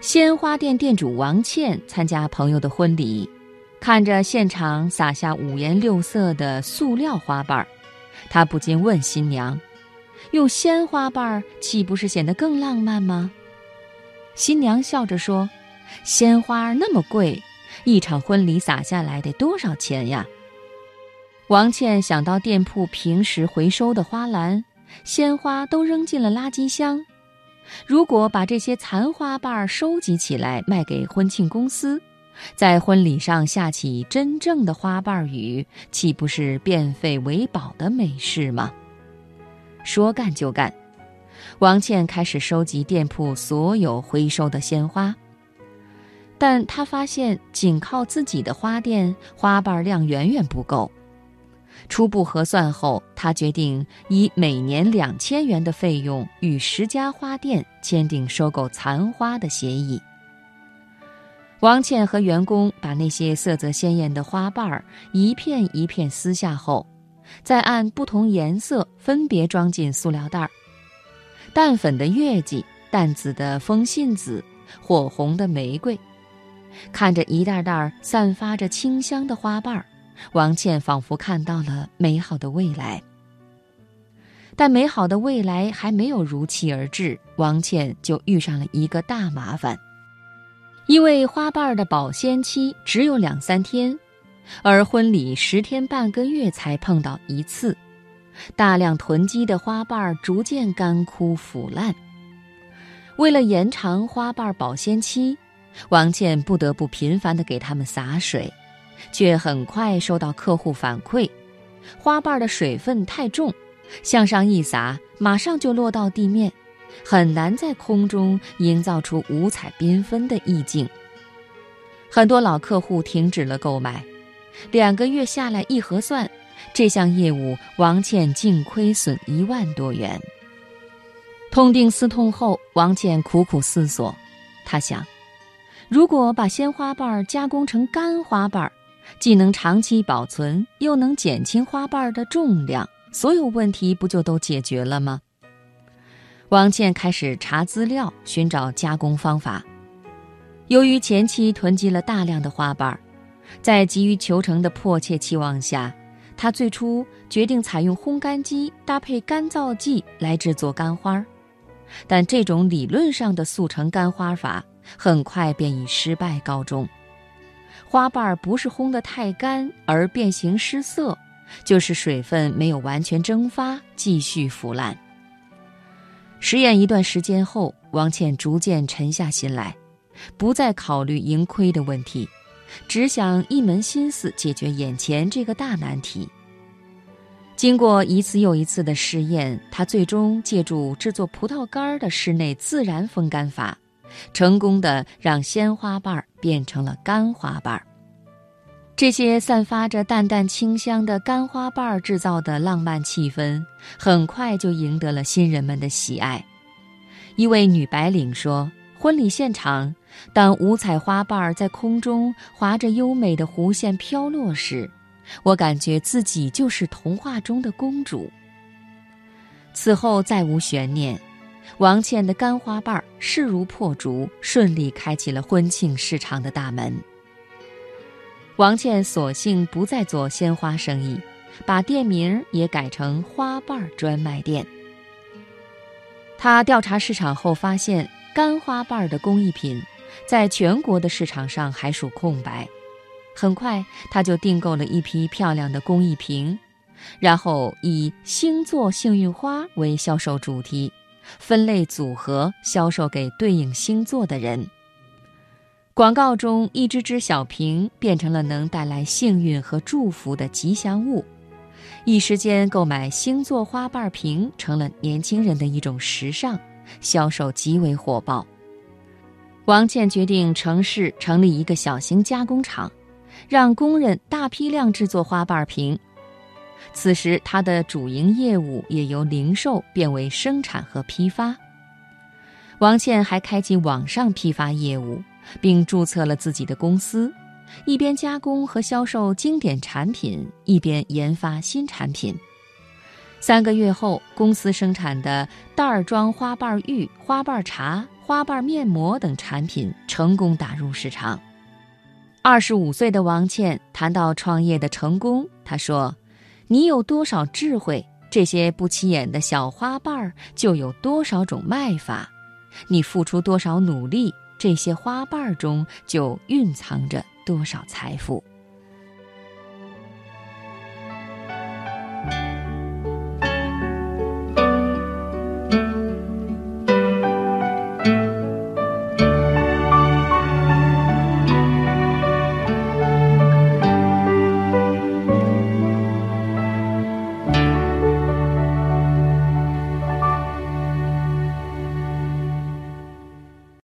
鲜花店店主王倩参加朋友的婚礼，看着现场撒下五颜六色的塑料花瓣儿，她不禁问新娘：“用鲜花瓣儿岂不是显得更浪漫吗？”新娘笑着说：“鲜花那么贵，一场婚礼撒下来得多少钱呀？”王倩想到店铺平时回收的花篮、鲜花都扔进了垃圾箱。如果把这些残花瓣收集起来卖给婚庆公司，在婚礼上下起真正的花瓣雨，岂不是变废为宝的美事吗？说干就干，王倩开始收集店铺所有回收的鲜花。但她发现，仅靠自己的花店，花瓣量远远不够。初步核算后，他决定以每年两千元的费用与十家花店签订收购残花的协议。王倩和员工把那些色泽鲜艳的花瓣儿一片一片撕下后，再按不同颜色分别装进塑料袋儿：淡粉的月季、淡紫的风信子、火红的玫瑰。看着一袋袋散发着清香的花瓣儿。王倩仿佛看到了美好的未来，但美好的未来还没有如期而至，王倩就遇上了一个大麻烦。因为花瓣的保鲜期只有两三天，而婚礼十天半个月才碰到一次，大量囤积的花瓣逐渐干枯腐烂。为了延长花瓣保鲜期，王倩不得不频繁地给它们洒水。却很快收到客户反馈，花瓣的水分太重，向上一撒，马上就落到地面，很难在空中营造出五彩缤纷的意境。很多老客户停止了购买，两个月下来一核算，这项业务王倩净亏损一万多元。痛定思痛后，王倩苦苦思索，她想，如果把鲜花瓣加工成干花瓣。既能长期保存，又能减轻花瓣的重量，所有问题不就都解决了吗？王倩开始查资料，寻找加工方法。由于前期囤积了大量的花瓣，在急于求成的迫切期望下，她最初决定采用烘干机搭配干燥剂来制作干花，但这种理论上的速成干花法很快便以失败告终。花瓣儿不是烘得太干而变形失色，就是水分没有完全蒸发，继续腐烂。实验一段时间后，王倩逐渐沉下心来，不再考虑盈亏的问题，只想一门心思解决眼前这个大难题。经过一次又一次的试验，她最终借助制作葡萄干儿的室内自然风干法。成功的让鲜花瓣变成了干花瓣这些散发着淡淡清香的干花瓣制造的浪漫气氛，很快就赢得了新人们的喜爱。一位女白领说：“婚礼现场，当五彩花瓣在空中划着优美的弧线飘落时，我感觉自己就是童话中的公主。”此后再无悬念。王倩的干花瓣势如破竹，顺利开启了婚庆市场的大门。王倩索性不再做鲜花生意，把店名也改成花瓣专卖店。他调查市场后发现，干花瓣的工艺品在全国的市场上还属空白。很快，他就订购了一批漂亮的工艺瓶，然后以“星座幸运花”为销售主题。分类组合销售给对应星座的人。广告中，一只只小瓶变成了能带来幸运和祝福的吉祥物，一时间购买星座花瓣瓶成了年轻人的一种时尚，销售极为火爆。王倩决定城市成立一个小型加工厂，让工人大批量制作花瓣瓶。此时，他的主营业务也由零售变为生产和批发。王倩还开启网上批发业务，并注册了自己的公司，一边加工和销售经典产品，一边研发新产品。三个月后，公司生产的袋装花瓣浴、花瓣茶、花瓣面膜等产品成功打入市场。二十五岁的王倩谈到创业的成功，她说：“你有多少智慧，这些不起眼的小花瓣就有多少种卖法；你付出多少努力，这些花瓣中就蕴藏着多少财富。”